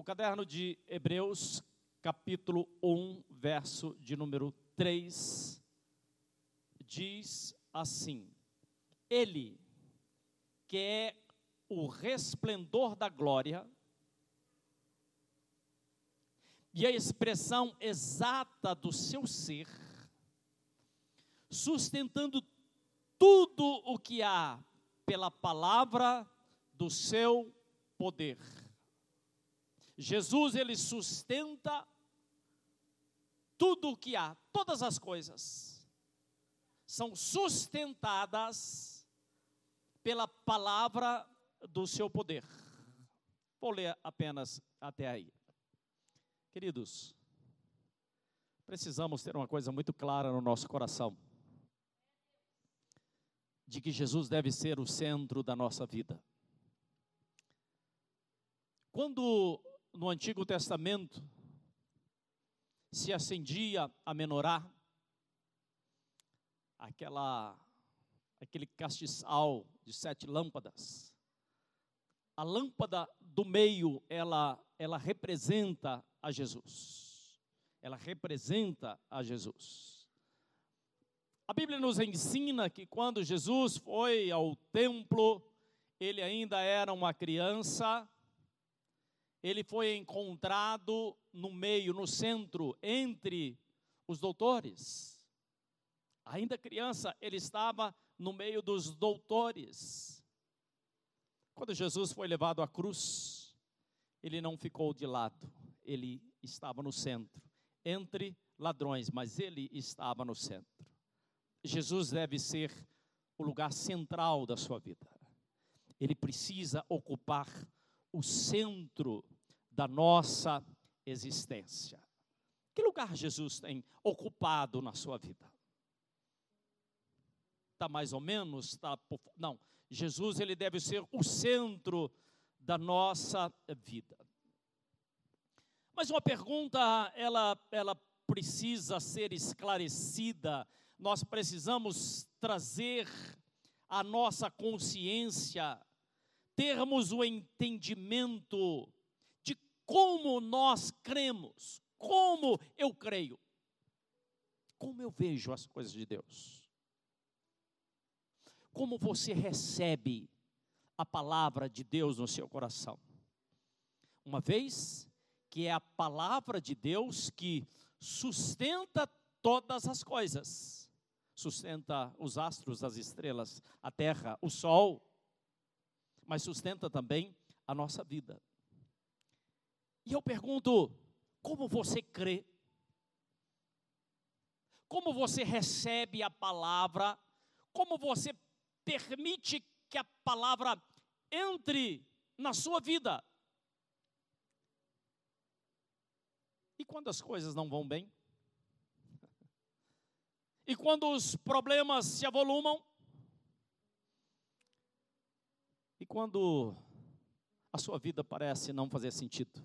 O caderno de Hebreus, capítulo 1, verso de número 3, diz assim: Ele, que é o resplendor da glória, e a expressão exata do seu ser, sustentando tudo o que há pela palavra do seu poder. Jesus, ele sustenta tudo o que há, todas as coisas, são sustentadas pela palavra do seu poder. Vou ler apenas até aí. Queridos, precisamos ter uma coisa muito clara no nosso coração: de que Jesus deve ser o centro da nossa vida. Quando no Antigo Testamento se acendia a menorá, aquela aquele castiçal de sete lâmpadas. A lâmpada do meio, ela ela representa a Jesus. Ela representa a Jesus. A Bíblia nos ensina que quando Jesus foi ao templo, ele ainda era uma criança, ele foi encontrado no meio, no centro, entre os doutores. Ainda criança, ele estava no meio dos doutores. Quando Jesus foi levado à cruz, ele não ficou de lado, ele estava no centro, entre ladrões, mas ele estava no centro. Jesus deve ser o lugar central da sua vida. Ele precisa ocupar o centro da nossa existência. Que lugar Jesus tem ocupado na sua vida? Está mais ou menos? Tá, não, Jesus ele deve ser o centro da nossa vida. Mas uma pergunta, ela, ela precisa ser esclarecida, nós precisamos trazer a nossa consciência termos o entendimento como nós cremos, como eu creio, como eu vejo as coisas de Deus, como você recebe a palavra de Deus no seu coração. Uma vez que é a palavra de Deus que sustenta todas as coisas, sustenta os astros, as estrelas, a terra, o sol, mas sustenta também a nossa vida. E eu pergunto: como você crê? Como você recebe a palavra? Como você permite que a palavra entre na sua vida? E quando as coisas não vão bem? E quando os problemas se avolumam? E quando a sua vida parece não fazer sentido,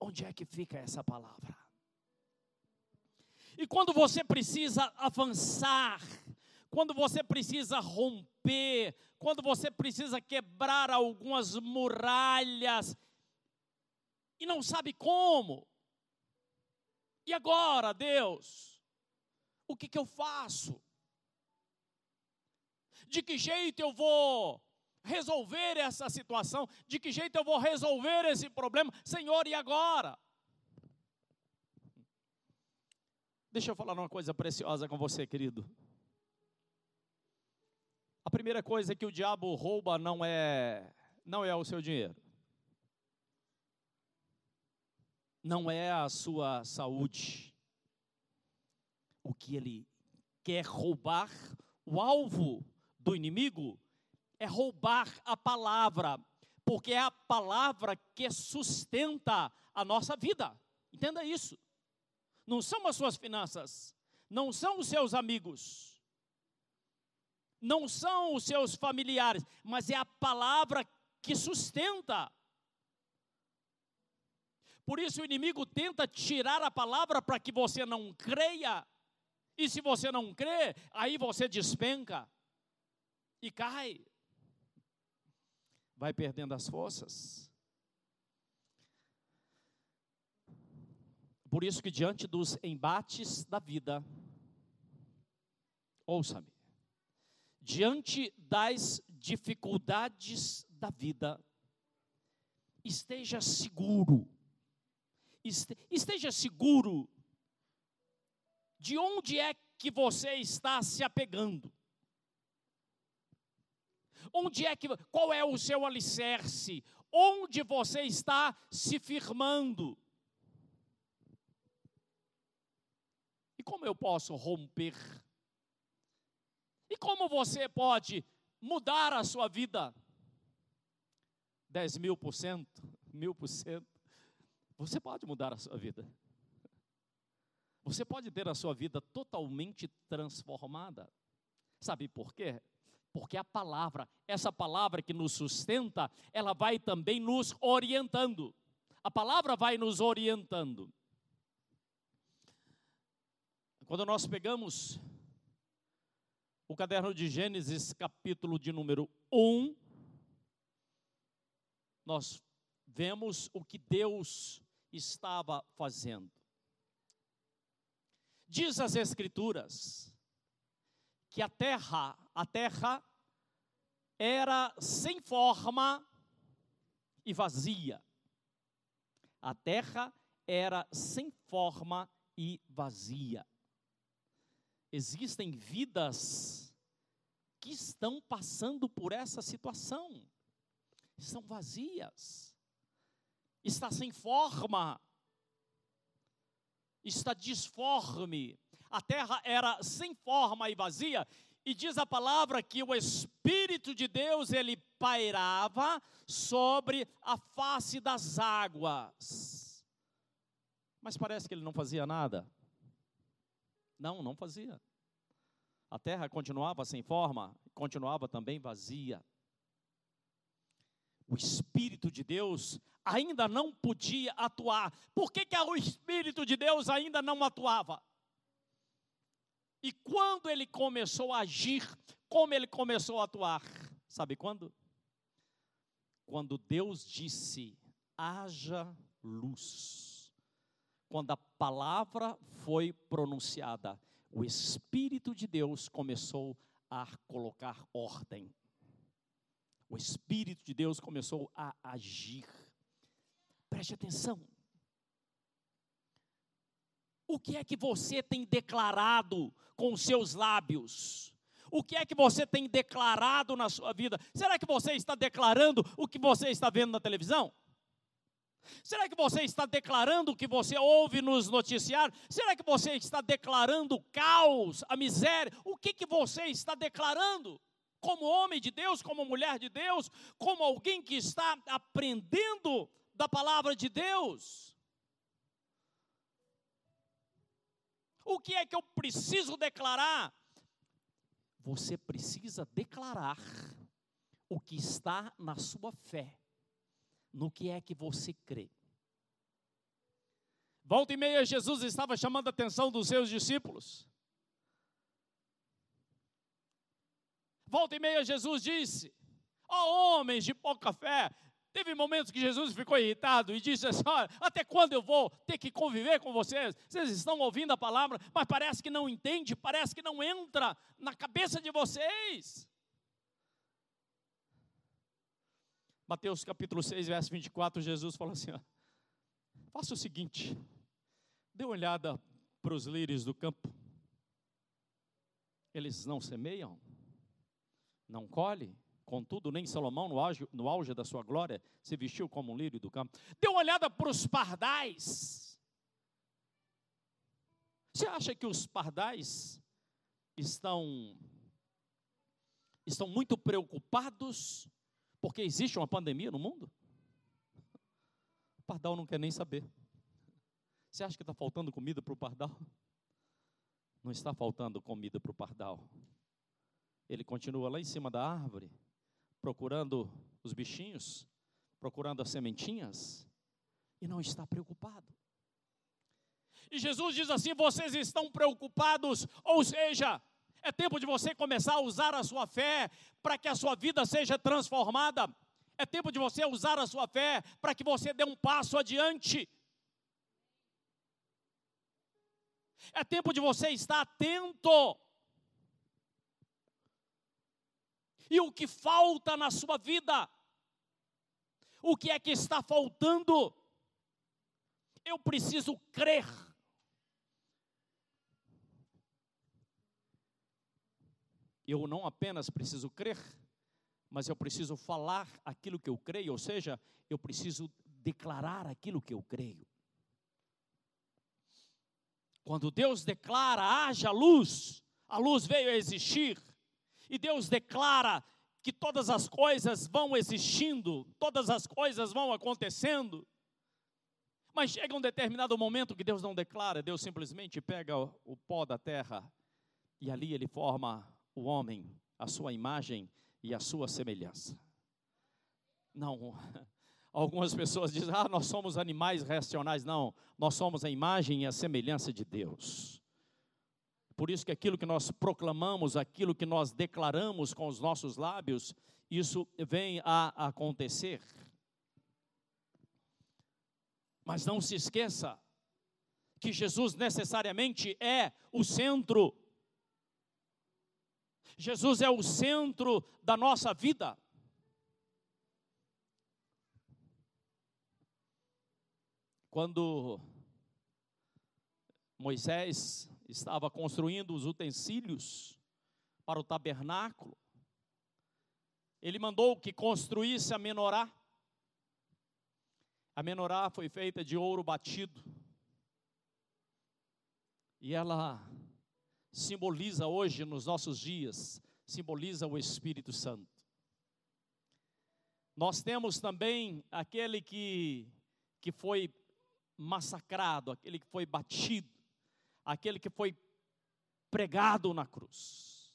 onde é que fica essa palavra? E quando você precisa avançar, quando você precisa romper, quando você precisa quebrar algumas muralhas e não sabe como, e agora, Deus, o que, que eu faço? De que jeito eu vou resolver essa situação? De que jeito eu vou resolver esse problema? Senhor, e agora? Deixa eu falar uma coisa preciosa com você, querido. A primeira coisa que o diabo rouba não é não é o seu dinheiro. Não é a sua saúde. O que ele quer roubar, o alvo do inimigo é roubar a palavra, porque é a palavra que sustenta a nossa vida. Entenda isso. Não são as suas finanças, não são os seus amigos, não são os seus familiares, mas é a palavra que sustenta. Por isso o inimigo tenta tirar a palavra para que você não creia. E se você não crê, aí você despenca e cai vai perdendo as forças. Por isso que diante dos embates da vida, ouça-me, diante das dificuldades da vida, esteja seguro, esteja seguro de onde é que você está se apegando. Onde é que qual é o seu alicerce? Onde você está se firmando? E como eu posso romper? E como você pode mudar a sua vida? 10 mil por cento, mil por cento. Você pode mudar a sua vida. Você pode ter a sua vida totalmente transformada. Sabe por quê? Porque a palavra, essa palavra que nos sustenta, ela vai também nos orientando. A palavra vai nos orientando. Quando nós pegamos o caderno de Gênesis, capítulo de número 1, nós vemos o que Deus estava fazendo. Diz as Escrituras que a terra, a terra era sem forma e vazia. A terra era sem forma e vazia. Existem vidas que estão passando por essa situação, estão vazias, está sem forma, está disforme. A terra era sem forma e vazia, e diz a palavra que o Espírito de Deus ele pairava sobre a face das águas. Mas parece que ele não fazia nada. Não, não fazia. A terra continuava sem forma, continuava também vazia. O Espírito de Deus ainda não podia atuar. Por que, que o Espírito de Deus ainda não atuava? E quando ele começou a agir, como ele começou a atuar? Sabe quando? Quando Deus disse: haja luz. Quando a palavra foi pronunciada, o Espírito de Deus começou a colocar ordem. O Espírito de Deus começou a agir. Preste atenção. O que é que você tem declarado com os seus lábios? O que é que você tem declarado na sua vida? Será que você está declarando o que você está vendo na televisão? Será que você está declarando o que você ouve nos noticiários? Será que você está declarando o caos, a miséria? O que, que você está declarando? Como homem de Deus, como mulher de Deus, como alguém que está aprendendo da palavra de Deus? O que é que eu preciso declarar? Você precisa declarar o que está na sua fé, no que é que você crê. Volta e meia, Jesus estava chamando a atenção dos seus discípulos. Volta e meia, Jesus disse: Ó oh, homens de pouca fé, Teve momentos que Jesus ficou irritado e disse assim: Olha, até quando eu vou ter que conviver com vocês? Vocês estão ouvindo a palavra, mas parece que não entende, parece que não entra na cabeça de vocês. Mateus capítulo 6, verso 24, Jesus falou assim: ó, Faça o seguinte, dê uma olhada para os lírios do campo. Eles não semeiam, não colhem, Contudo, nem Salomão, no auge, no auge da sua glória, se vestiu como um lírio do campo. Dê uma olhada para os pardais. Você acha que os pardais estão, estão muito preocupados porque existe uma pandemia no mundo? O pardal não quer nem saber. Você acha que está faltando comida para o pardal? Não está faltando comida para o pardal. Ele continua lá em cima da árvore procurando os bichinhos, procurando as sementinhas, e não está preocupado. E Jesus diz assim: vocês estão preocupados, ou seja, é tempo de você começar a usar a sua fé para que a sua vida seja transformada. É tempo de você usar a sua fé para que você dê um passo adiante. É tempo de você estar atento. E o que falta na sua vida? O que é que está faltando? Eu preciso crer. Eu não apenas preciso crer, mas eu preciso falar aquilo que eu creio, ou seja, eu preciso declarar aquilo que eu creio. Quando Deus declara, haja luz, a luz veio a existir, e Deus declara que todas as coisas vão existindo, todas as coisas vão acontecendo. Mas chega um determinado momento que Deus não declara, Deus simplesmente pega o pó da terra e ali ele forma o homem, a sua imagem e a sua semelhança. Não, algumas pessoas dizem, ah, nós somos animais racionais. Não, nós somos a imagem e a semelhança de Deus. Por isso que aquilo que nós proclamamos, aquilo que nós declaramos com os nossos lábios, isso vem a acontecer. Mas não se esqueça que Jesus necessariamente é o centro. Jesus é o centro da nossa vida. Quando Moisés estava construindo os utensílios para o tabernáculo, ele mandou que construísse a menorá. A menorá foi feita de ouro batido. E ela simboliza hoje, nos nossos dias, simboliza o Espírito Santo. Nós temos também aquele que, que foi massacrado, aquele que foi batido aquele que foi pregado na cruz.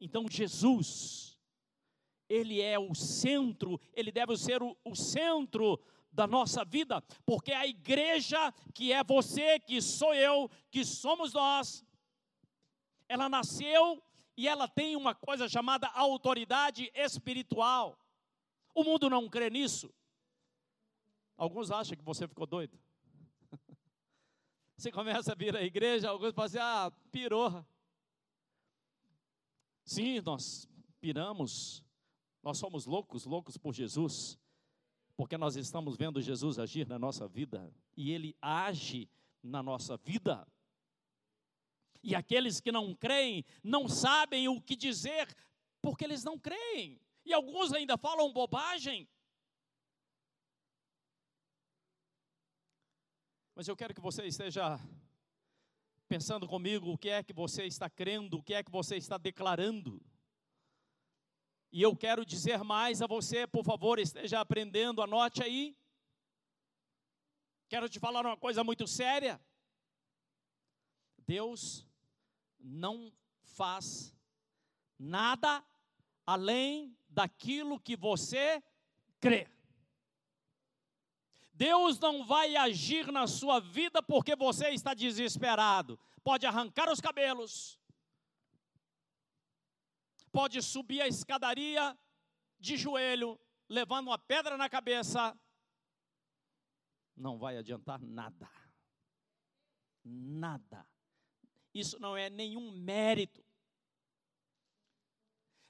Então Jesus, Ele é o centro, Ele deve ser o, o centro da nossa vida, porque a igreja que é você, que sou eu, que somos nós, ela nasceu e ela tem uma coisa chamada autoridade espiritual. O mundo não crê nisso. Alguns acham que você ficou doido. Você começa a vir à igreja, alguns falam assim, ah, pirou. Sim, nós piramos, nós somos loucos, loucos por Jesus, porque nós estamos vendo Jesus agir na nossa vida, e Ele age na nossa vida. E aqueles que não creem, não sabem o que dizer, porque eles não creem. E alguns ainda falam bobagem. Mas eu quero que você esteja pensando comigo o que é que você está crendo, o que é que você está declarando. E eu quero dizer mais a você, por favor, esteja aprendendo, anote aí. Quero te falar uma coisa muito séria. Deus não faz nada além daquilo que você crê. Deus não vai agir na sua vida porque você está desesperado. Pode arrancar os cabelos, pode subir a escadaria de joelho, levando uma pedra na cabeça. Não vai adiantar nada. Nada. Isso não é nenhum mérito.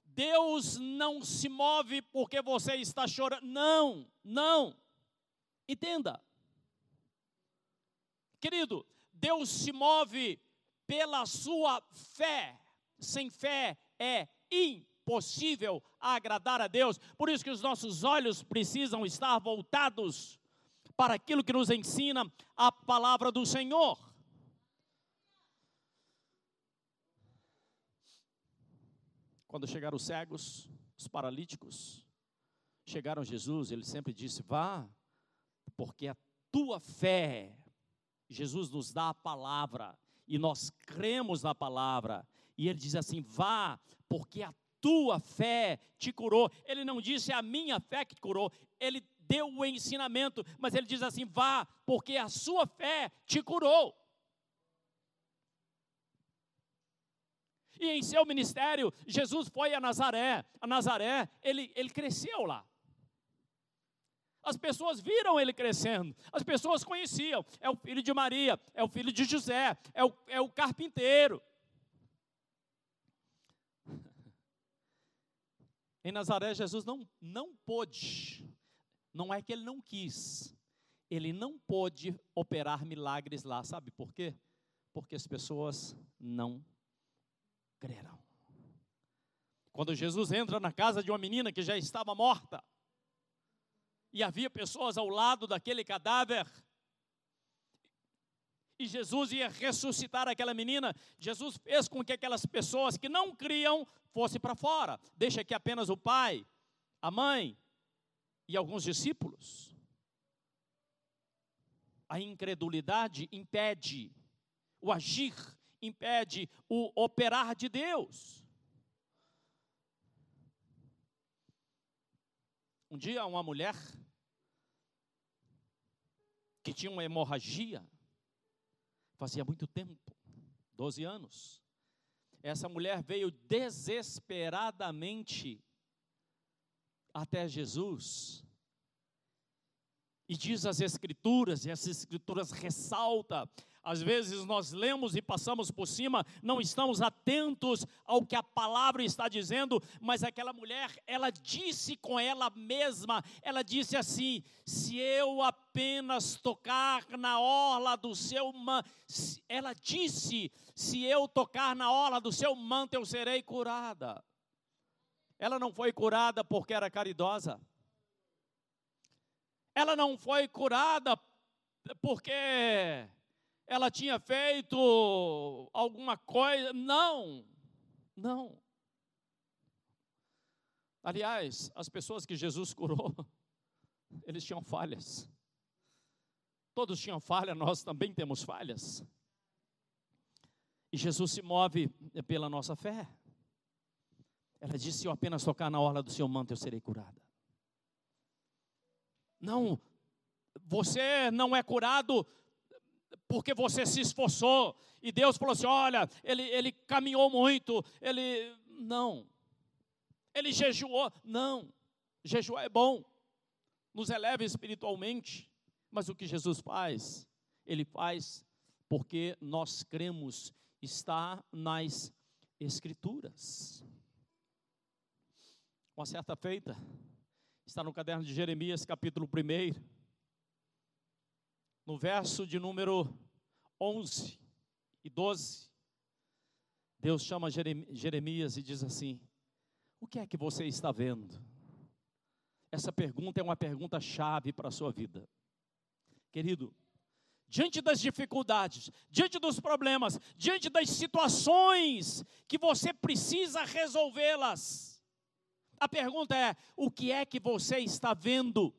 Deus não se move porque você está chorando. Não, não. Entenda. Querido, Deus se move pela sua fé. Sem fé é impossível agradar a Deus. Por isso que os nossos olhos precisam estar voltados para aquilo que nos ensina a palavra do Senhor. Quando chegaram os cegos, os paralíticos, chegaram a Jesus, ele sempre disse: Vá, porque a tua fé, Jesus nos dá a palavra, e nós cremos na palavra, e ele diz assim: vá, porque a tua fé te curou. Ele não disse a minha fé que te curou, ele deu o ensinamento, mas ele diz assim: vá, porque a sua fé te curou. E em seu ministério, Jesus foi a Nazaré. A Nazaré, ele, ele cresceu lá. As pessoas viram ele crescendo, as pessoas conheciam. É o filho de Maria, é o filho de José, é o, é o carpinteiro. Em Nazaré, Jesus não, não pôde, não é que ele não quis, ele não pôde operar milagres lá, sabe por quê? Porque as pessoas não creram. Quando Jesus entra na casa de uma menina que já estava morta, e havia pessoas ao lado daquele cadáver, e Jesus ia ressuscitar aquela menina, Jesus fez com que aquelas pessoas que não criam fossem para fora. Deixa aqui apenas o pai, a mãe e alguns discípulos. A incredulidade impede o agir, impede o operar de Deus. Um dia, uma mulher que tinha uma hemorragia, fazia muito tempo 12 anos. Essa mulher veio desesperadamente até Jesus e diz as Escrituras, e as Escrituras ressalta. Às vezes nós lemos e passamos por cima, não estamos atentos ao que a palavra está dizendo, mas aquela mulher, ela disse com ela mesma, ela disse assim: se eu apenas tocar na orla do seu manto, ela disse: se eu tocar na orla do seu manto, eu serei curada. Ela não foi curada porque era caridosa ela não foi curada porque ela tinha feito alguma coisa. Não, não. Aliás, as pessoas que Jesus curou, eles tinham falhas. Todos tinham falha, nós também temos falhas. E Jesus se move pela nossa fé. Ela disse: Se eu apenas tocar na orla do seu manto, eu serei curada. Não, você não é curado porque você se esforçou. E Deus falou assim: olha, ele, ele caminhou muito, ele. Não. Ele jejuou. Não. Jejuar é bom, nos eleva espiritualmente. Mas o que Jesus faz? Ele faz porque nós cremos, está nas Escrituras. Uma certa feita, está no caderno de Jeremias, capítulo 1, no verso de número 11 e 12. Deus chama Jeremias e diz assim: O que é que você está vendo? Essa pergunta é uma pergunta chave para a sua vida. Querido, diante das dificuldades, diante dos problemas, diante das situações que você precisa resolvê-las, a pergunta é: o que é que você está vendo?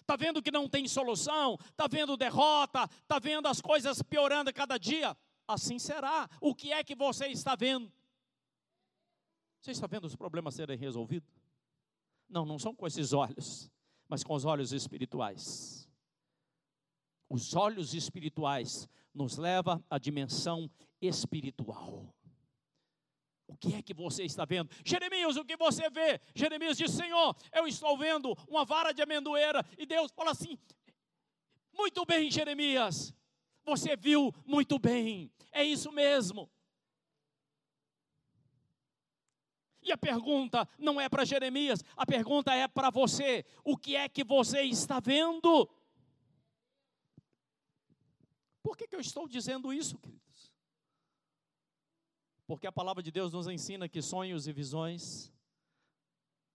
Está vendo que não tem solução? Está vendo derrota? Está vendo as coisas piorando cada dia? Assim será. O que é que você está vendo? Você está vendo os problemas serem resolvidos? Não, não são com esses olhos, mas com os olhos espirituais. Os olhos espirituais nos leva à dimensão espiritual. O que é que você está vendo? Jeremias, o que você vê? Jeremias diz: Senhor, eu estou vendo uma vara de amendoeira. E Deus fala assim: Muito bem, Jeremias, você viu muito bem, é isso mesmo. E a pergunta não é para Jeremias, a pergunta é para você: o que é que você está vendo? Por que, que eu estou dizendo isso, querido? Porque a palavra de Deus nos ensina que sonhos e visões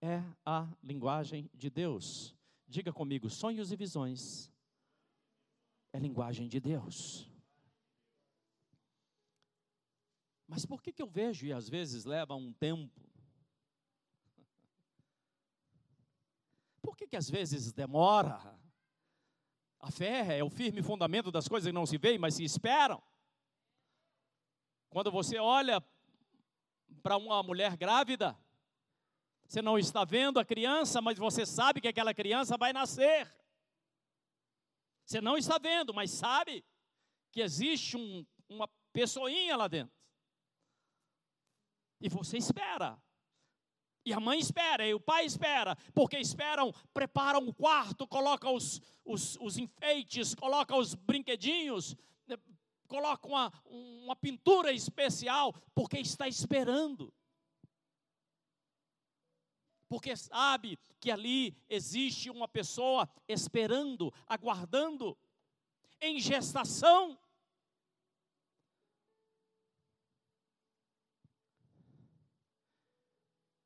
é a linguagem de Deus. Diga comigo, sonhos e visões é linguagem de Deus. Mas por que, que eu vejo e às vezes leva um tempo? Por que, que às vezes demora? A fé é o firme fundamento das coisas que não se veem, mas se esperam. Quando você olha para uma mulher grávida, você não está vendo a criança, mas você sabe que aquela criança vai nascer. Você não está vendo, mas sabe que existe um, uma pessoinha lá dentro. E você espera. E a mãe espera, e o pai espera, porque esperam, preparam o quarto, colocam os, os, os enfeites, colocam os brinquedinhos, colocam uma, uma pintura especial, porque está esperando. Porque sabe que ali existe uma pessoa esperando, aguardando, em gestação.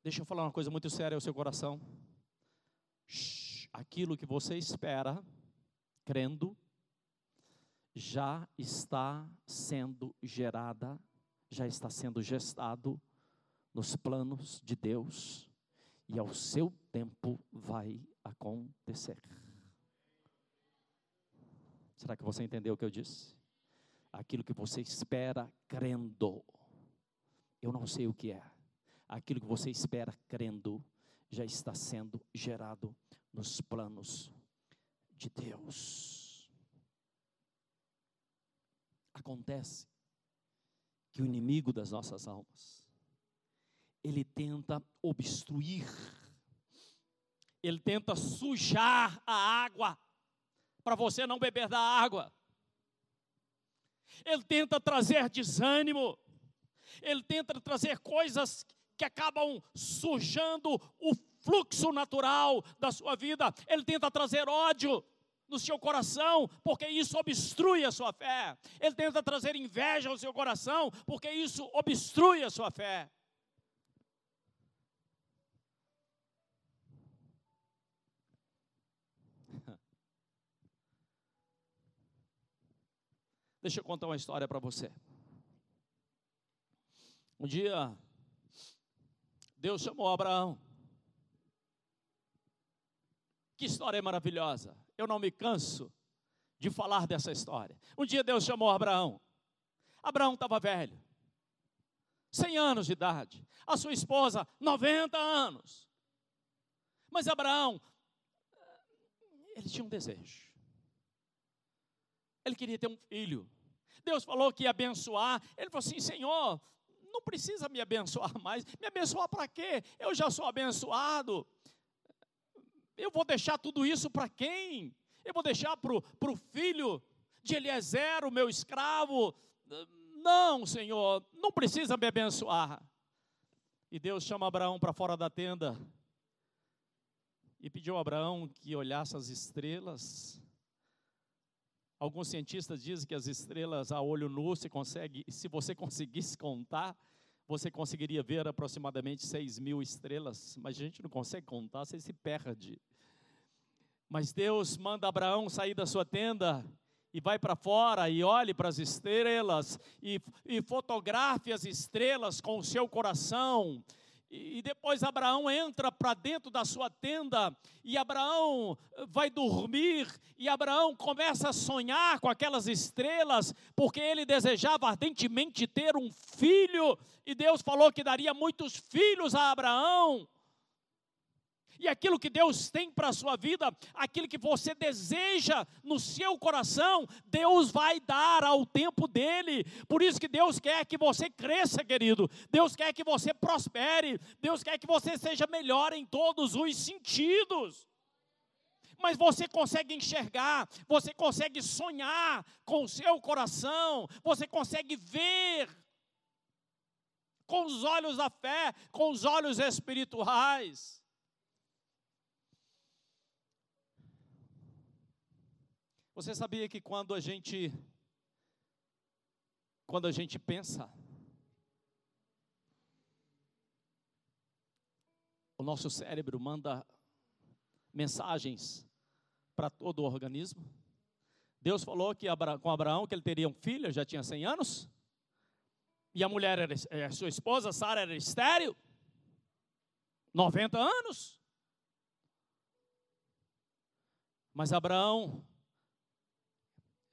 Deixa eu falar uma coisa muito séria ao seu coração. aquilo que você espera, crendo, já está sendo gerada, já está sendo gestado nos planos de Deus e ao seu tempo vai acontecer. Será que você entendeu o que eu disse? Aquilo que você espera crendo. Eu não sei o que é aquilo que você espera crendo já está sendo gerado nos planos de Deus. Acontece que o inimigo das nossas almas, ele tenta obstruir, ele tenta sujar a água, para você não beber da água, ele tenta trazer desânimo, ele tenta trazer coisas que acabam sujando o fluxo natural da sua vida. Ele tenta trazer ódio no seu coração, porque isso obstrui a sua fé. Ele tenta trazer inveja ao seu coração, porque isso obstrui a sua fé. Deixa eu contar uma história para você. Um dia, Deus chamou Abraão. Que história maravilhosa. Eu não me canso de falar dessa história. Um dia Deus chamou Abraão. Abraão estava velho, 100 anos de idade. A sua esposa, 90 anos. Mas Abraão, ele tinha um desejo. Ele queria ter um filho. Deus falou que ia abençoar. Ele falou assim: Senhor, não precisa me abençoar mais. Me abençoar para quê? Eu já sou abençoado. Eu vou deixar tudo isso para quem? Eu vou deixar para o filho de Eliezer, o meu escravo? Não, Senhor, não precisa me abençoar. E Deus chama Abraão para fora da tenda e pediu a Abraão que olhasse as estrelas. Alguns cientistas dizem que as estrelas a olho nu se consegue, se você conseguisse contar, você conseguiria ver aproximadamente 6 mil estrelas, mas a gente não consegue contar, você se perde. Mas Deus manda Abraão sair da sua tenda e vai para fora e olhe para as estrelas e, e fotografe as estrelas com o seu coração e depois Abraão entra para dentro da sua tenda, e Abraão eh, vai dormir, e Abraão começa a sonhar com aquelas estrelas, porque ele desejava ardentemente ter um filho, e Deus falou que daria muitos filhos a Abraão. E aquilo que Deus tem para a sua vida, aquilo que você deseja no seu coração, Deus vai dar ao tempo dele. Por isso que Deus quer que você cresça, querido. Deus quer que você prospere. Deus quer que você seja melhor em todos os sentidos mas você consegue enxergar, você consegue sonhar com o seu coração, você consegue ver com os olhos da fé, com os olhos espirituais. Você sabia que quando a gente quando a gente pensa o nosso cérebro manda mensagens para todo o organismo. Deus falou que com Abraão que ele teria um filho, já tinha 100 anos. E a mulher, era, sua esposa, Sara, era estéril. 90 anos. Mas Abraão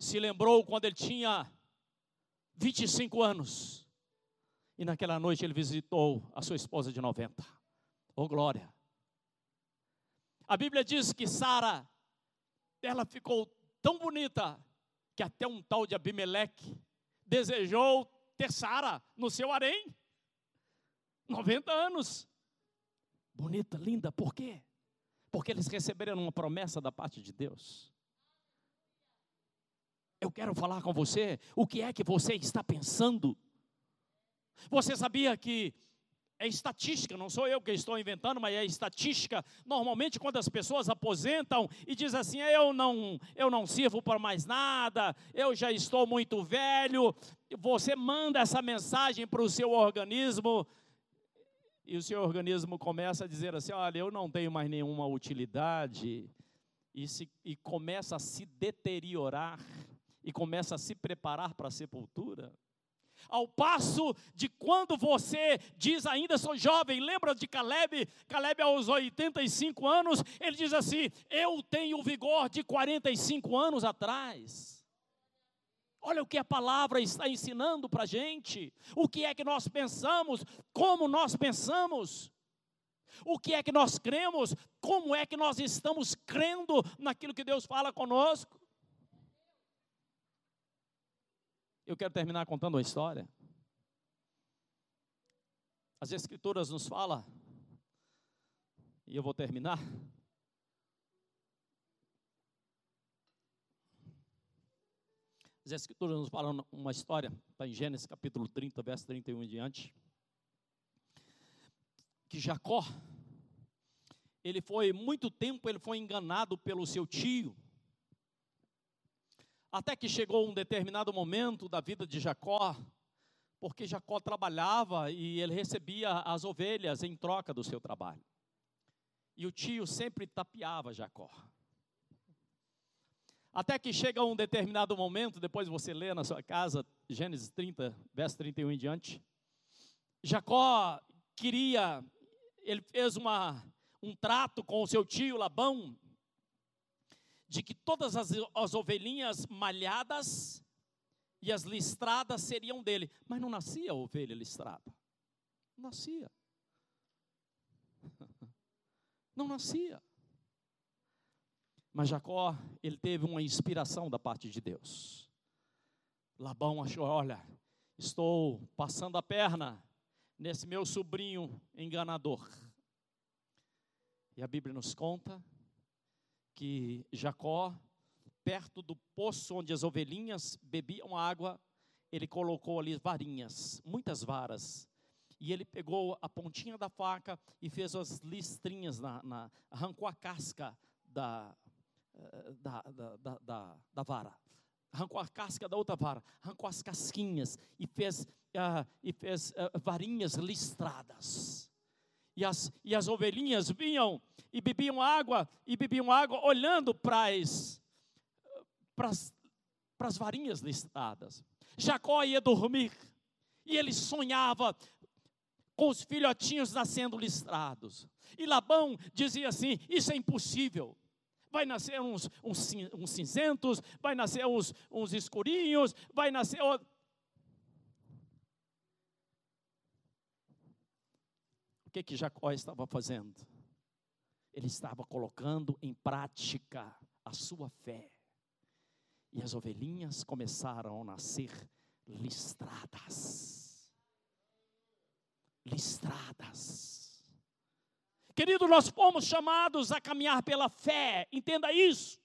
se lembrou quando ele tinha 25 anos. E naquela noite ele visitou a sua esposa de 90. Oh glória! A Bíblia diz que Sara, ela ficou tão bonita que até um tal de Abimeleque desejou ter Sara no seu harém. 90 anos. bonita, linda, por quê? Porque eles receberam uma promessa da parte de Deus. Eu quero falar com você, o que é que você está pensando? Você sabia que é estatística, não sou eu que estou inventando, mas é estatística. Normalmente, quando as pessoas aposentam e dizem assim: eu não, eu não sirvo para mais nada, eu já estou muito velho, você manda essa mensagem para o seu organismo e o seu organismo começa a dizer assim: olha, eu não tenho mais nenhuma utilidade, e, se, e começa a se deteriorar, e começa a se preparar para a sepultura. Ao passo de quando você diz ainda sou jovem, lembra de Caleb? Caleb aos 85 anos, ele diz assim: Eu tenho o vigor de 45 anos atrás. Olha o que a palavra está ensinando para a gente. O que é que nós pensamos, como nós pensamos. O que é que nós cremos, como é que nós estamos crendo naquilo que Deus fala conosco. Eu quero terminar contando uma história. As Escrituras nos falam, e eu vou terminar. As Escrituras nos falam uma história, está em Gênesis capítulo 30, verso 31 em diante. Que Jacó, ele foi, muito tempo, ele foi enganado pelo seu tio, até que chegou um determinado momento da vida de Jacó, porque Jacó trabalhava e ele recebia as ovelhas em troca do seu trabalho. E o tio sempre tapeava Jacó. Até que chega um determinado momento, depois você lê na sua casa, Gênesis 30, verso 31 em diante. Jacó queria, ele fez uma, um trato com o seu tio Labão, de que todas as, as ovelhinhas malhadas e as listradas seriam dele. Mas não nascia ovelha listrada. Não nascia. Não nascia. Mas Jacó, ele teve uma inspiração da parte de Deus. Labão achou: olha, estou passando a perna nesse meu sobrinho enganador. E a Bíblia nos conta que Jacó, perto do poço onde as ovelhinhas bebiam água, ele colocou ali varinhas, muitas varas. E ele pegou a pontinha da faca e fez as listrinhas, na, na arrancou a casca da, eh, da, da, da, da, vara arrancou a casca da outra vara, arrancou as casquinhas e fez, uh, e fez uh, varinhas listradas e as, e as ovelhinhas vinham e bebiam água, e bebiam água olhando para as, varinhas listadas. Jacó ia dormir, e ele sonhava com os filhotinhos nascendo listrados. E Labão dizia assim: Isso é impossível. Vai nascer uns, uns, uns cinzentos, vai nascer uns, uns escurinhos, vai nascer. O que que Jacó estava fazendo? Ele estava colocando em prática a sua fé. E as ovelhinhas começaram a nascer listradas. Listradas. Querido, nós fomos chamados a caminhar pela fé, entenda isso.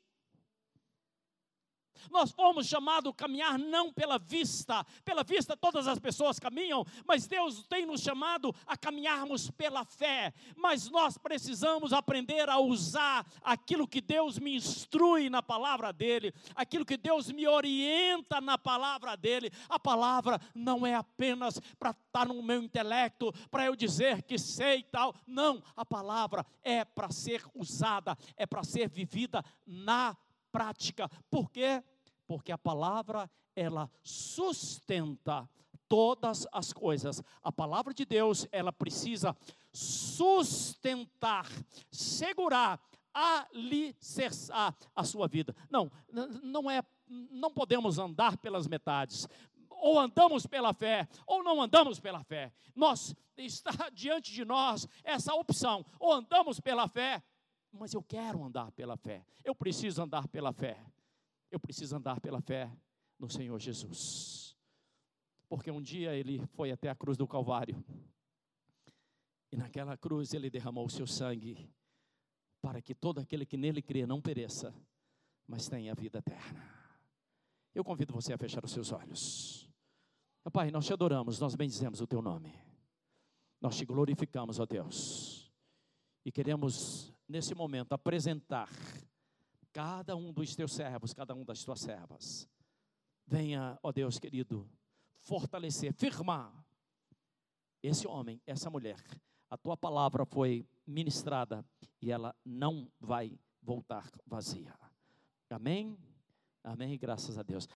Nós fomos chamados a caminhar não pela vista, pela vista todas as pessoas caminham, mas Deus tem nos chamado a caminharmos pela fé. Mas nós precisamos aprender a usar aquilo que Deus me instrui na palavra dele, aquilo que Deus me orienta na palavra dele. A palavra não é apenas para estar no meu intelecto, para eu dizer que sei e tal. Não, a palavra é para ser usada, é para ser vivida na prática. Por quê? Porque a palavra ela sustenta todas as coisas. A palavra de Deus, ela precisa sustentar, segurar, alicerçar a sua vida. Não, não é, não podemos andar pelas metades. Ou andamos pela fé, ou não andamos pela fé. Nós está diante de nós essa opção: ou andamos pela fé, mas eu quero andar pela fé. Eu preciso andar pela fé. Eu preciso andar pela fé no Senhor Jesus. Porque um dia ele foi até a cruz do Calvário. E naquela cruz ele derramou o seu sangue para que todo aquele que nele crê não pereça, mas tenha vida eterna. Eu convido você a fechar os seus olhos. Pai, nós te adoramos, nós bendizemos o teu nome. Nós te glorificamos, ó Deus. E queremos, nesse momento, apresentar cada um dos teus servos, cada um das tuas servas. Venha, ó Deus querido, fortalecer, firmar esse homem, essa mulher. A tua palavra foi ministrada e ela não vai voltar vazia. Amém? Amém, graças a Deus.